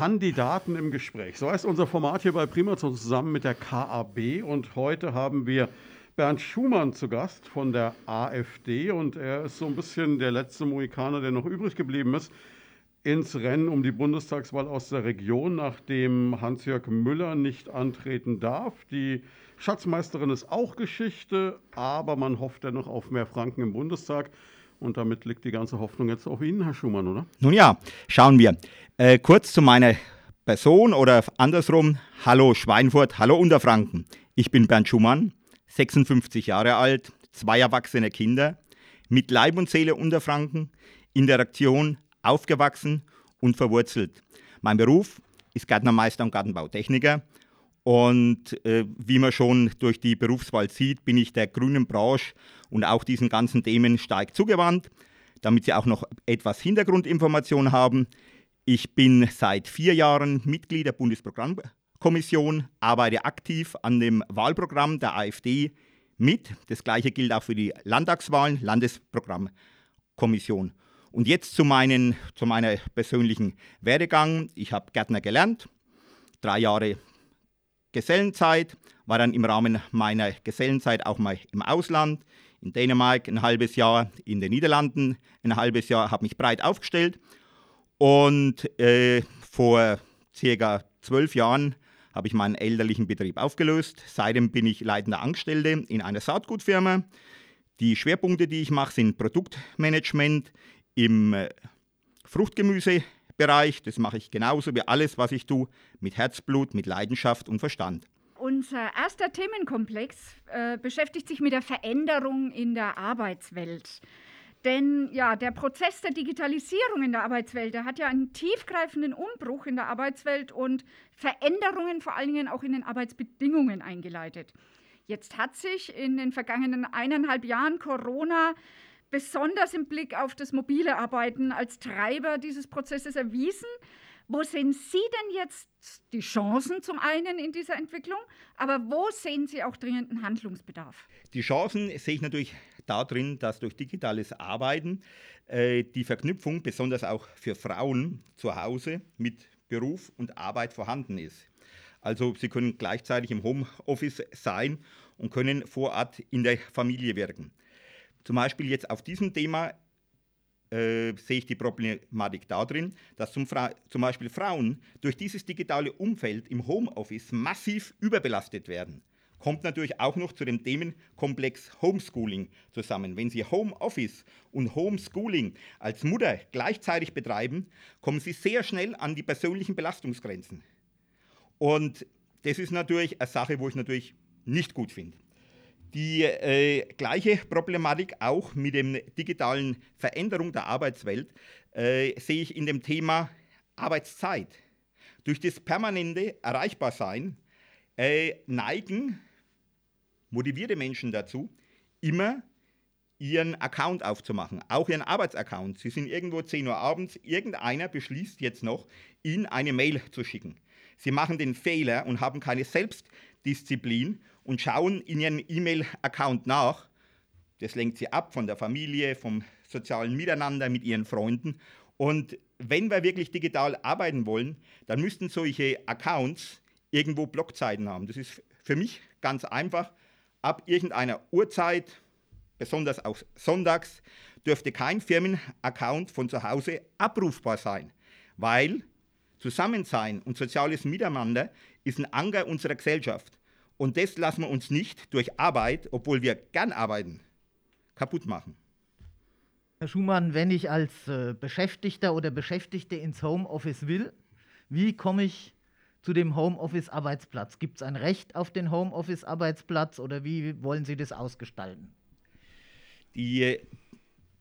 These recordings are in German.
Kandidaten im Gespräch. So heißt unser Format hier bei Primazon zusammen mit der KAB. Und heute haben wir Bernd Schumann zu Gast von der AfD. Und er ist so ein bisschen der letzte Mohikaner, der noch übrig geblieben ist ins Rennen um die Bundestagswahl aus der Region, nachdem Hans-Jörg Müller nicht antreten darf. Die Schatzmeisterin ist auch Geschichte, aber man hofft dennoch auf mehr Franken im Bundestag. Und damit liegt die ganze Hoffnung jetzt auf Ihnen, Herr Schumann, oder? Nun ja, schauen wir. Äh, kurz zu meiner Person oder andersrum. Hallo Schweinfurt, hallo Unterfranken. Ich bin Bernd Schumann, 56 Jahre alt, zwei erwachsene Kinder, mit Leib und Seele Unterfranken, in der Aktion aufgewachsen und verwurzelt. Mein Beruf ist Gärtnermeister und Gartenbautechniker. Und äh, wie man schon durch die Berufswahl sieht, bin ich der grünen Branche und auch diesen ganzen Themen stark zugewandt, damit Sie auch noch etwas Hintergrundinformation haben. Ich bin seit vier Jahren Mitglied der Bundesprogrammkommission, arbeite aktiv an dem Wahlprogramm der AfD mit. Das gleiche gilt auch für die Landtagswahlen, Landesprogrammkommission. Und jetzt zu, meinen, zu meiner persönlichen Werdegang. Ich habe Gärtner gelernt, drei Jahre Gesellenzeit, war dann im Rahmen meiner Gesellenzeit auch mal im Ausland, in Dänemark ein halbes Jahr, in den Niederlanden ein halbes Jahr, habe mich breit aufgestellt. Und äh, vor circa zwölf Jahren habe ich meinen elterlichen Betrieb aufgelöst. Seitdem bin ich leitender Angestellte in einer Saatgutfirma. Die Schwerpunkte, die ich mache, sind Produktmanagement, im äh, Fruchtgemüsebereich. Das mache ich genauso wie alles, was ich tue, mit Herzblut, mit Leidenschaft und Verstand. Unser erster Themenkomplex äh, beschäftigt sich mit der Veränderung in der Arbeitswelt. Denn ja, der Prozess der Digitalisierung in der Arbeitswelt, der hat ja einen tiefgreifenden Umbruch in der Arbeitswelt und Veränderungen vor allen Dingen auch in den Arbeitsbedingungen eingeleitet. Jetzt hat sich in den vergangenen eineinhalb Jahren Corona besonders im Blick auf das mobile Arbeiten als Treiber dieses Prozesses erwiesen. Wo sehen Sie denn jetzt die Chancen zum einen in dieser Entwicklung, aber wo sehen Sie auch dringenden Handlungsbedarf? Die Chancen sehe ich natürlich darin, dass durch digitales Arbeiten äh, die Verknüpfung besonders auch für Frauen zu Hause mit Beruf und Arbeit vorhanden ist. Also sie können gleichzeitig im Homeoffice sein und können vor Ort in der Familie wirken. Zum Beispiel jetzt auf diesem Thema äh, sehe ich die Problematik darin, dass zum, zum, Beispiel Frauen durch dieses digitale Umfeld im Homeoffice massiv überbelastet werden. Kommt natürlich auch noch zu dem Themenkomplex Homeschooling zusammen. Wenn Sie Homeoffice und Homeschooling als Mutter gleichzeitig betreiben, kommen Sie sehr schnell an die persönlichen Belastungsgrenzen. Und das ist natürlich eine Sache, wo ich natürlich nicht gut finde. Die äh, gleiche Problematik auch mit der digitalen Veränderung der Arbeitswelt äh, sehe ich in dem Thema Arbeitszeit. Durch das permanente Erreichbarsein äh, neigen motivierte Menschen dazu, immer ihren Account aufzumachen, auch ihren Arbeitsaccount. Sie sind irgendwo 10 Uhr abends, irgendeiner beschließt jetzt noch, ihnen eine Mail zu schicken. Sie machen den Fehler und haben keine Selbstdisziplin und schauen in ihrem E-Mail-Account nach. Das lenkt sie ab von der Familie, vom sozialen Miteinander mit ihren Freunden. Und wenn wir wirklich digital arbeiten wollen, dann müssten solche Accounts irgendwo Blockzeiten haben. Das ist für mich ganz einfach. Ab irgendeiner Uhrzeit, besonders auch sonntags, dürfte kein Firmenaccount von zu Hause abrufbar sein, weil Zusammensein und soziales Miteinander ist ein Anker unserer Gesellschaft. Und das lassen wir uns nicht durch Arbeit, obwohl wir gern arbeiten, kaputt machen. Herr Schumann, wenn ich als äh, Beschäftigter oder Beschäftigte ins Homeoffice will, wie komme ich zu dem Homeoffice-Arbeitsplatz? Gibt es ein Recht auf den Homeoffice-Arbeitsplatz oder wie wollen Sie das ausgestalten? Die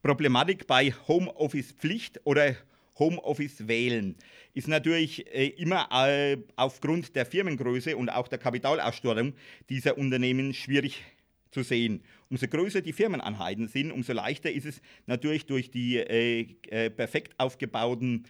Problematik bei Homeoffice-Pflicht oder Homeoffice wählen, ist natürlich äh, immer äh, aufgrund der Firmengröße und auch der Kapitalausstattung dieser Unternehmen schwierig zu sehen. Umso größer die Firmeneinheiten sind, umso leichter ist es natürlich durch die äh perfekt aufgebauten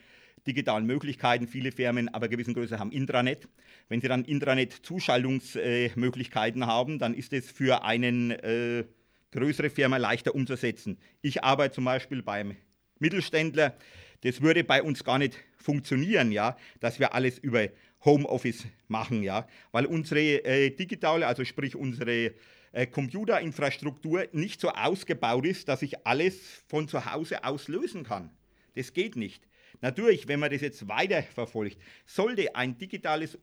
digitalen Möglichkeiten. Viele Firmen aber gewissen Größe haben Intranet. Wenn sie dann Intranet-Zuschaltungsmöglichkeiten haben, dann ist es für eine äh, größere Firma leichter umzusetzen. Ich arbeite zum Beispiel beim Mittelständler, Das würde bei uns gar nicht funktionieren, ja, dass wir alles über Homeoffice machen, ja, weil unsere äh, digitale, also sprich unsere äh, Computerinfrastruktur nicht so ausgebaut ist, dass ich alles von zu Hause aus lösen kann. Das geht nicht. Natürlich, wenn man das jetzt weiterverfolgt, sollte ein digitales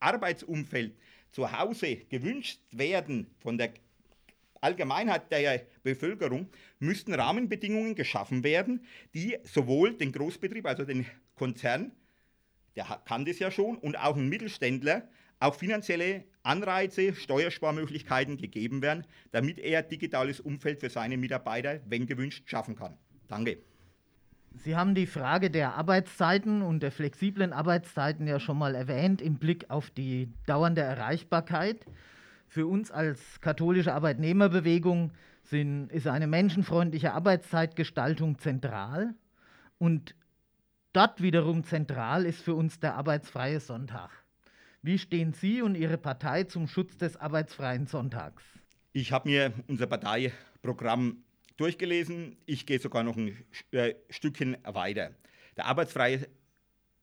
Arbeitsumfeld zu Hause gewünscht werden von der Allgemeinheit der Bevölkerung, müssten Rahmenbedingungen geschaffen werden, die sowohl den Großbetrieb, also den Konzern, der kann das ja schon, und auch ein Mittelständler auch finanzielle Anreize, Steuersparmöglichkeiten gegeben werden, damit er digitales Umfeld für seine Mitarbeiter, wenn gewünscht, schaffen kann. Danke. Sie haben die Frage der Arbeitszeiten und der flexiblen Arbeitszeiten ja schon mal erwähnt im Blick auf die dauernde Erreichbarkeit. Für uns als katholische Arbeitnehmerbewegung sind, ist eine menschenfreundliche Arbeitszeitgestaltung zentral und dort wiederum zentral ist für uns der arbeitsfreie Sonntag. Wie stehen Sie und Ihre Partei zum Schutz des arbeitsfreien Sonntags? Ich habe mir unser Parteiprogramm durchgelesen. Ich gehe sogar noch ein äh, Stückchen weiter. Der arbeitsfreie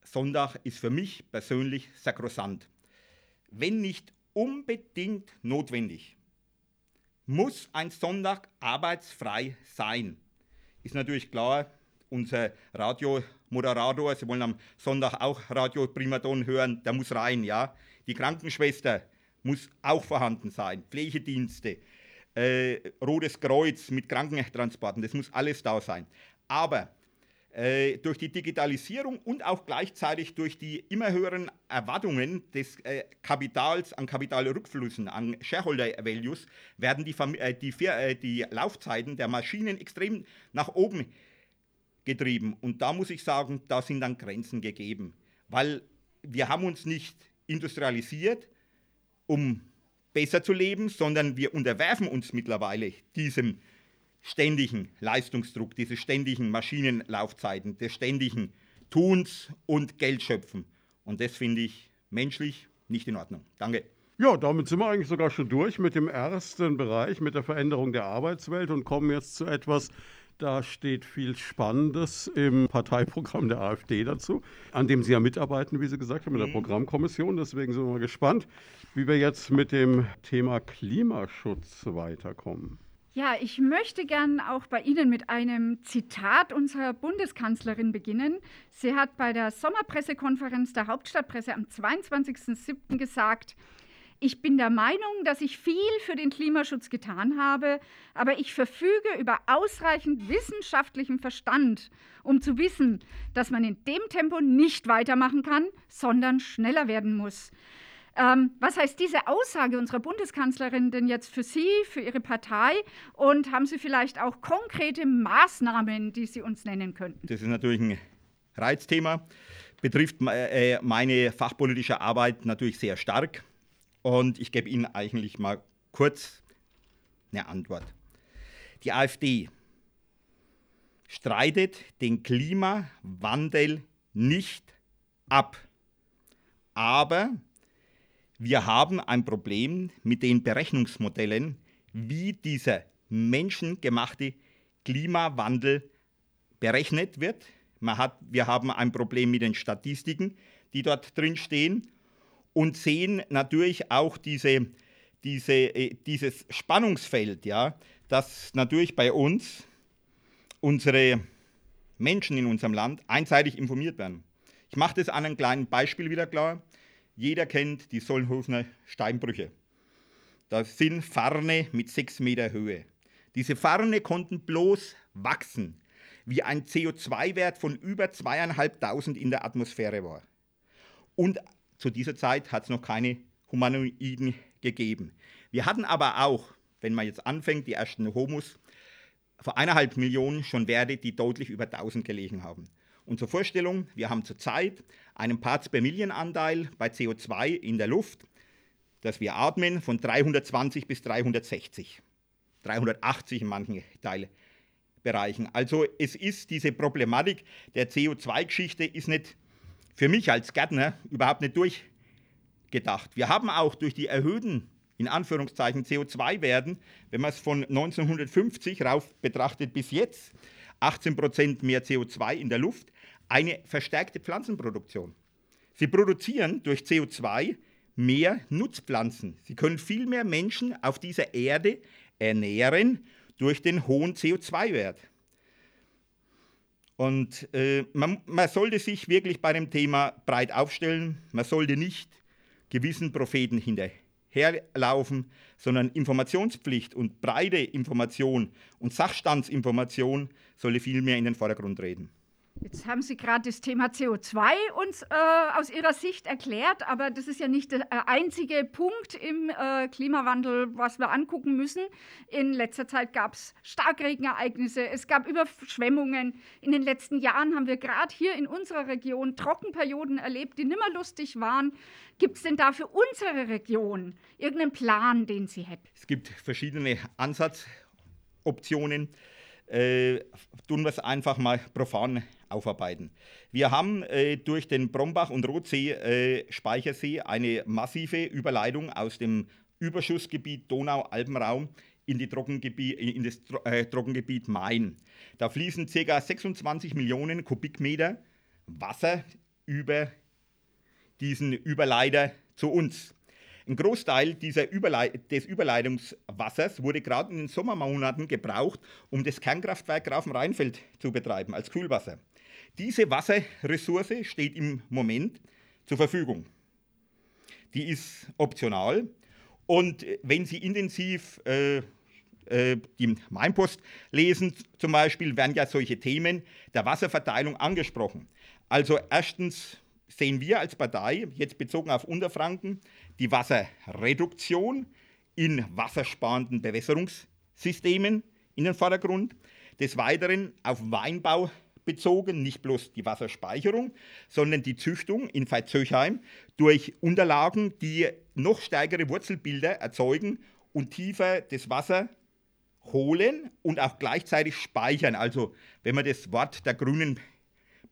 Sonntag ist für mich persönlich sakrosant. Wenn nicht unbedingt notwendig, muss ein Sonntag arbeitsfrei sein. Ist natürlich klar, unser Radiomoderator, Sie wollen am Sonntag auch Radio Primaton hören, der muss rein, ja. Die Krankenschwester muss auch vorhanden sein, Pflegedienste, äh, Rotes Kreuz mit Krankentransporten, das muss alles da sein. Aber äh, durch die Digitalisierung und auch gleichzeitig durch die immer höheren Erwartungen des äh, Kapitals an Kapitalrückflüssen, an Shareholder Values, werden die, äh, die, äh, die Laufzeiten der Maschinen extrem nach oben getrieben. Und da muss ich sagen, da sind dann Grenzen gegeben, weil wir haben uns nicht industrialisiert, um besser zu leben, sondern wir unterwerfen uns mittlerweile diesem ständigen Leistungsdruck, diese ständigen Maschinenlaufzeiten, des ständigen Tuns und Geldschöpfen. Und das finde ich menschlich nicht in Ordnung. Danke. Ja, damit sind wir eigentlich sogar schon durch mit dem ersten Bereich, mit der Veränderung der Arbeitswelt und kommen jetzt zu etwas, da steht viel Spannendes im Parteiprogramm der AfD dazu, an dem Sie ja mitarbeiten, wie Sie gesagt haben, mit der mhm. Programmkommission. Deswegen sind wir mal gespannt, wie wir jetzt mit dem Thema Klimaschutz weiterkommen. Ja, ich möchte gern auch bei Ihnen mit einem Zitat unserer Bundeskanzlerin beginnen. Sie hat bei der Sommerpressekonferenz der Hauptstadtpresse am 22.07. gesagt, ich bin der Meinung, dass ich viel für den Klimaschutz getan habe, aber ich verfüge über ausreichend wissenschaftlichen Verstand, um zu wissen, dass man in dem Tempo nicht weitermachen kann, sondern schneller werden muss. Ähm, was heißt diese Aussage unserer Bundeskanzlerin denn jetzt für Sie, für Ihre Partei? Und haben Sie vielleicht auch konkrete Maßnahmen, die Sie uns nennen könnten? Das ist natürlich ein Reizthema, betrifft äh, meine fachpolitische Arbeit natürlich sehr stark. Und ich gebe Ihnen eigentlich mal kurz eine Antwort. Die AfD streitet den Klimawandel nicht ab. Aber wir haben ein Problem mit den Berechnungsmodellen, wie dieser menschengemachte Klimawandel berechnet wird. Man hat, wir haben ein Problem mit den Statistiken, die dort drin stehen und sehen natürlich auch diese, diese, äh, dieses Spannungsfeld, ja, dass natürlich bei uns unsere Menschen in unserem Land einseitig informiert werden. Ich mache das an einem kleinen Beispiel wieder klar. Jeder kennt die Solnhofener Steinbrüche. Das sind Farne mit sechs Meter Höhe. Diese Farne konnten bloß wachsen, wie ein CO2-Wert von über zweieinhalbtausend in der Atmosphäre war. Und zu dieser Zeit hat es noch keine Humanoiden gegeben. Wir hatten aber auch, wenn man jetzt anfängt, die ersten Homos, vor eineinhalb Millionen schon Werte, die deutlich über 1000 gelegen haben. Und zur Vorstellung, wir haben zurzeit einen Parts per Million Anteil bei CO2 in der Luft, das wir atmen, von 320 bis 360. 380 in manchen Teilbereichen. Also es ist diese Problematik der CO2-Geschichte ist nicht für mich als Gärtner überhaupt nicht durchgedacht. Wir haben auch durch die erhöhten in Anführungszeichen CO2-Werten, wenn man es von 1950 rauf betrachtet bis jetzt, 18 Prozent mehr CO2 in der Luft, eine verstärkte Pflanzenproduktion. Sie produzieren durch CO2 mehr Nutzpflanzen. Sie können viel mehr Menschen auf dieser Erde ernähren durch den hohen CO2-Wert. Und äh, man, man sollte sich wirklich bei dem Thema breit aufstellen. Man sollte nicht gewissen Propheten hinterherlaufen, sondern Informationspflicht und breite Information und Sachstandsinformation sollte viel mehr in den Vordergrund treten. Jetzt haben Sie gerade das Thema CO2 uns äh, aus Ihrer Sicht erklärt, aber das ist ja nicht der äh, einzige Punkt im äh, Klimawandel, was wir angucken müssen. In letzter Zeit gab es Starkregenereignisse, es gab Überschwemmungen. In den letzten Jahren haben wir gerade hier in unserer Region Trockenperioden erlebt, die nimmer lustig waren. Gibt es denn da für unsere Region irgendeinen Plan, den Sie hätten? Es gibt verschiedene Ansatzoptionen. Äh, tun wir es einfach mal profan aufarbeiten. Wir haben äh, durch den Brombach- und Rotsee-Speichersee äh, eine massive Überleitung aus dem Überschussgebiet Donau-Alpenraum in, in, das äh, Trockengebiet Main. Da fließen ca. 26 Millionen Kubikmeter Wasser über diesen Überleiter zu uns. Ein Großteil dieser Überleit des Überleitungswassers wurde gerade in den Sommermonaten gebraucht, um das Kernkraftwerk Grafenrheinfeld zu betreiben als Kühlwasser. Diese Wasserressource steht im Moment zur Verfügung. Die ist optional und wenn Sie intensiv äh, äh, die Mainpost lesen, zum Beispiel, werden ja solche Themen der Wasserverteilung angesprochen. Also erstens sehen wir als Partei, jetzt bezogen auf Unterfranken, die Wasserreduktion in wassersparenden Bewässerungssystemen in den Vordergrund. Des Weiteren auf Weinbau bezogen, nicht bloß die Wasserspeicherung, sondern die Züchtung in Veitshöchheim durch Unterlagen, die noch stärkere Wurzelbilder erzeugen und tiefer das Wasser holen und auch gleichzeitig speichern. Also wenn man das Wort der Grünen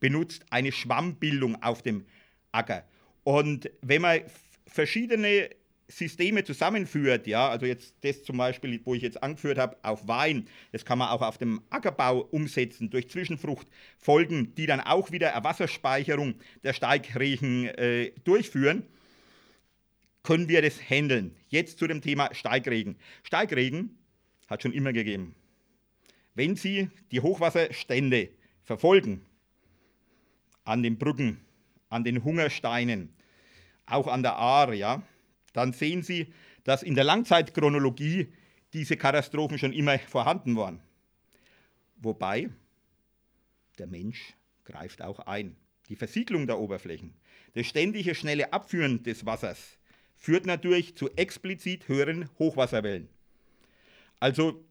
benutzt, eine Schwammbildung auf dem Acker. Und wenn man verschiedene Systeme zusammenführt, ja, also jetzt das zum Beispiel, wo ich jetzt angeführt habe, auf Wein, das kann man auch auf dem Ackerbau umsetzen, durch Zwischenfruchtfolgen, die dann auch wieder eine Wasserspeicherung der Steigregen äh, durchführen, können wir das handeln. Jetzt zu dem Thema Steigregen. Steigregen hat schon immer gegeben. Wenn Sie die Hochwasserstände verfolgen, an den Brücken, an den Hungersteinen, auch an der Aare, ja, dann sehen Sie, dass in der Langzeitchronologie diese Katastrophen schon immer vorhanden waren. Wobei der Mensch greift auch ein. Die Versiegelung der Oberflächen, das ständige schnelle Abführen des Wassers führt natürlich zu explizit höheren Hochwasserwellen. Also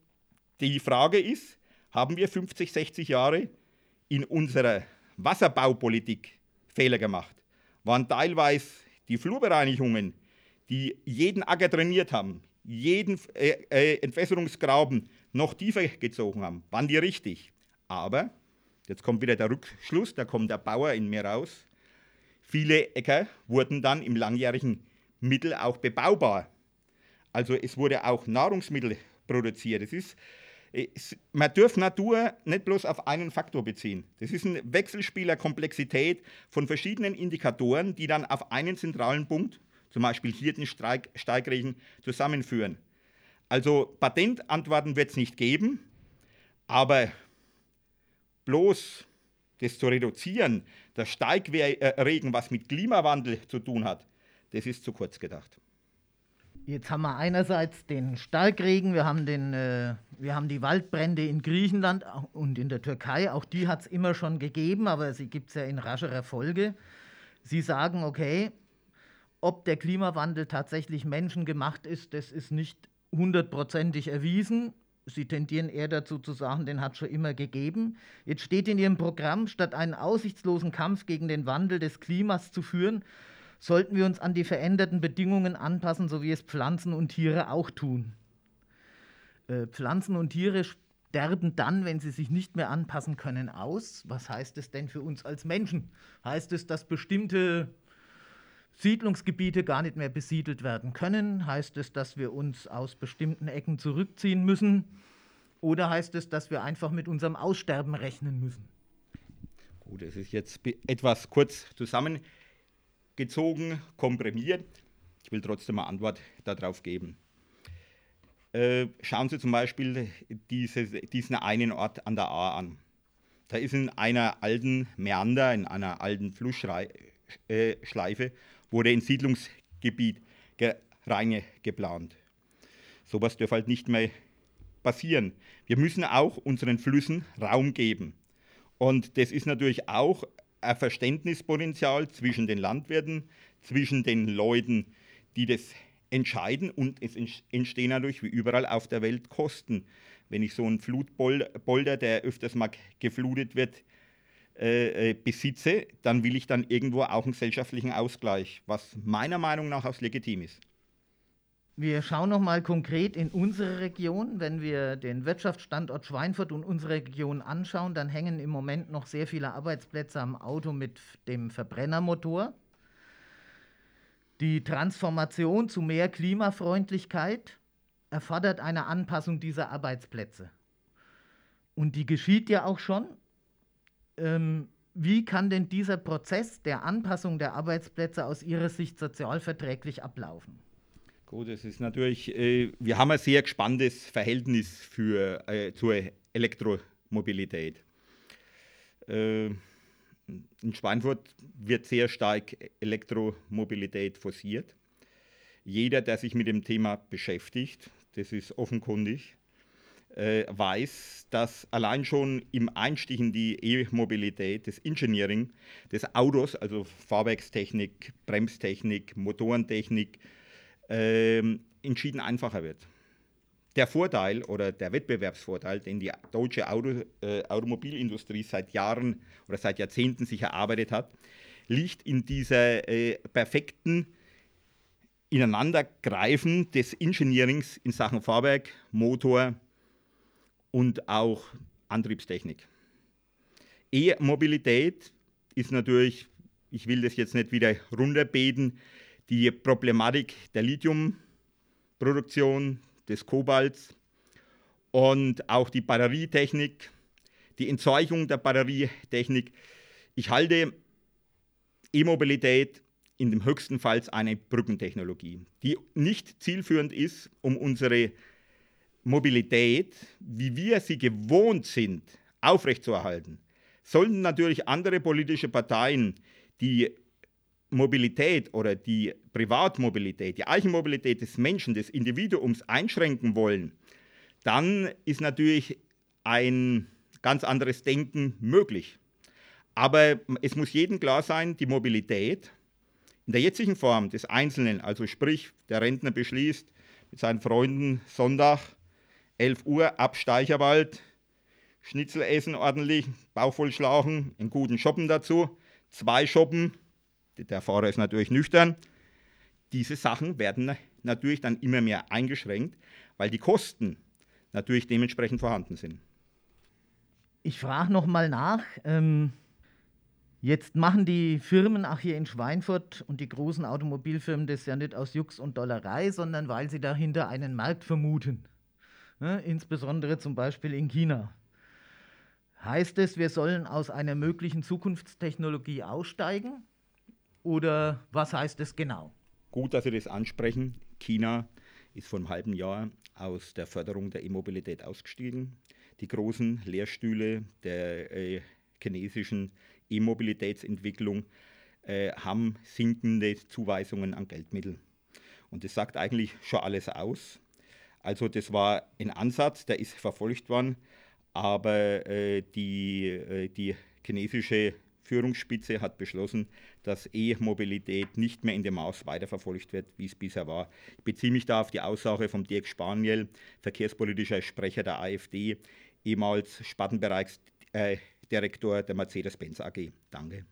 die Frage ist, haben wir 50, 60 Jahre in unserer Wasserbaupolitik Fehler gemacht? Waren teilweise die Flurbereinigungen, die jeden Acker trainiert haben, jeden äh, äh, Entwässerungsgraben noch tiefer gezogen haben, waren die richtig. Aber, jetzt kommt wieder der Rückschluss, da kommt der Bauer in mir raus, viele Äcker wurden dann im langjährigen Mittel auch bebaubar. Also es wurde auch Nahrungsmittel produziert. Es ist, man darf Natur nicht bloß auf einen Faktor beziehen. Das ist ein Wechselspiel Komplexität von verschiedenen Indikatoren, die dann auf einen zentralen Punkt zum Beispiel hier den Steigregen zusammenführen. Also Patentantworten wird es nicht geben, aber bloß das zu reduzieren, der Steigregen, was mit Klimawandel zu tun hat, das ist zu kurz gedacht. Jetzt haben wir einerseits den Starkregen, wir haben, den, äh, wir haben die Waldbrände in Griechenland und in der Türkei. Auch die hat es immer schon gegeben, aber sie gibt es ja in rascherer Folge. Sie sagen, okay, ob der Klimawandel tatsächlich menschengemacht ist, das ist nicht hundertprozentig erwiesen. Sie tendieren eher dazu zu sagen, den hat es schon immer gegeben. Jetzt steht in Ihrem Programm, statt einen aussichtslosen Kampf gegen den Wandel des Klimas zu führen, sollten wir uns an die veränderten Bedingungen anpassen, so wie es Pflanzen und Tiere auch tun. Äh, Pflanzen und Tiere sterben dann, wenn sie sich nicht mehr anpassen können, aus. Was heißt es denn für uns als Menschen? Heißt es, dass bestimmte Siedlungsgebiete gar nicht mehr besiedelt werden können? Heißt es, dass wir uns aus bestimmten Ecken zurückziehen müssen? Oder heißt es, dass wir einfach mit unserem Aussterben rechnen müssen? Gut, das ist jetzt etwas kurz zusammengezogen, komprimiert. Ich will trotzdem eine Antwort darauf geben. Äh, schauen Sie zum Beispiel diese, diesen einen Ort an der A an. Da ist in einer alten Meander, in einer alten Flussschleife, äh, wurde ein Siedlungsgebiet rein geplant. Sowas darf halt nicht mehr passieren. Wir müssen auch unseren Flüssen Raum geben. Und das ist natürlich auch ein Verständnispotenzial zwischen den Landwirten, zwischen den Leuten, die das entscheiden und es entstehen natürlich wie überall auf der Welt Kosten. Wenn ich so einen Flutbolder, der öfters mal geflutet wird, äh, äh, besitze, dann will ich dann irgendwo auch einen gesellschaftlichen Ausgleich, was meiner Meinung nach auch legitim ist. Wir schauen noch mal konkret in unsere Region. Wenn wir den Wirtschaftsstandort Schweinfurt und unsere Region anschauen, dann hängen im Moment noch sehr viele Arbeitsplätze am Auto mit dem Verbrennermotor. Die Transformation zu mehr Klimafreundlichkeit erfordert eine Anpassung dieser Arbeitsplätze. Und die geschieht ja auch schon. Ähm, wie kann denn dieser Prozess der Anpassung der Arbeitsplätze aus Ihrer Sicht sozialverträglich ablaufen? Gut, es ist natürlich, äh, wir haben ein sehr gespanntes Verhältnis für, äh, zur Elektromobilität. Äh, in Schweinfurt wird sehr stark Elektromobilität forciert. Jeder, der sich mit dem Thema beschäftigt, das ist offenkundig, äh, weiß, dass allein schon im Einstieg in die E-Mobilität, das Engineering des Autos, also Fahrwerkstechnik, Bremstechnik, Motorentechnik, entschieden einfacher wird. Der Vorteil oder der Wettbewerbsvorteil, den die deutsche Auto, äh, Automobilindustrie seit Jahren oder seit Jahrzehnten sich erarbeitet hat, liegt in dieser äh, perfekten Ineinandergreifen des Engineerings in Sachen Fahrwerk, Motor und auch Antriebstechnik. E-Mobilität ist natürlich, ich will das jetzt nicht wieder runterbeten, die Problematik der Lithiumproduktion, des Kobalts und auch die Batterietechnik, die Entzeugung der Batterietechnik. Ich halte E-Mobilität in dem höchsten Fall eine Brückentechnologie, die nicht zielführend ist, um unsere Mobilität, wie wir sie gewohnt sind, aufrechtzuerhalten. Sollten natürlich andere politische Parteien die Mobilität oder die Privatmobilität, die Eigenmobilität des Menschen, des Individuums einschränken wollen, dann ist natürlich ein ganz anderes Denken möglich. Aber es muss jedem klar sein, die Mobilität in der jetzigen Form des Einzelnen, also sprich, der Rentner beschließt mit seinen Freunden Sonntag, 11 Uhr, ab Steicherwald, Schnitzel essen ordentlich, Bauch voll einen guten Shoppen dazu, zwei Shoppen, der Fahrer ist natürlich nüchtern. Diese Sachen werden natürlich dann immer mehr eingeschränkt, weil die Kosten natürlich dementsprechend vorhanden sind. Ich frage nochmal nach. Ähm, jetzt machen die Firmen auch hier in Schweinfurt und die großen Automobilfirmen das ja nicht aus Jux und Dollerei, sondern weil sie dahinter einen Markt vermuten. Ja, insbesondere zum Beispiel in China. Heißt es, wir sollen aus einer möglichen Zukunftstechnologie aussteigen? Oder was heißt es genau? Gut, dass Sie das ansprechen. China ist vor einem halben Jahr aus der Förderung der E-Mobilität ausgestiegen. Die großen Lehrstühle der äh, chinesischen E-Mobilitätsentwicklung äh, haben sinkende Zuweisungen an Geldmitteln. Und das sagt eigentlich schon alles aus. Also das war ein Ansatz, der ist verfolgt worden, aber äh, die, äh, die chinesische Führungsspitze hat beschlossen, dass E-Mobilität nicht mehr in dem Maß weiterverfolgt wird, wie es bisher war. Ich beziehe mich da auf die Aussage von Dirk Spaniel, verkehrspolitischer Sprecher der AfD, ehemals Spartenbereichsdirektor der Mercedes-Benz AG. Danke.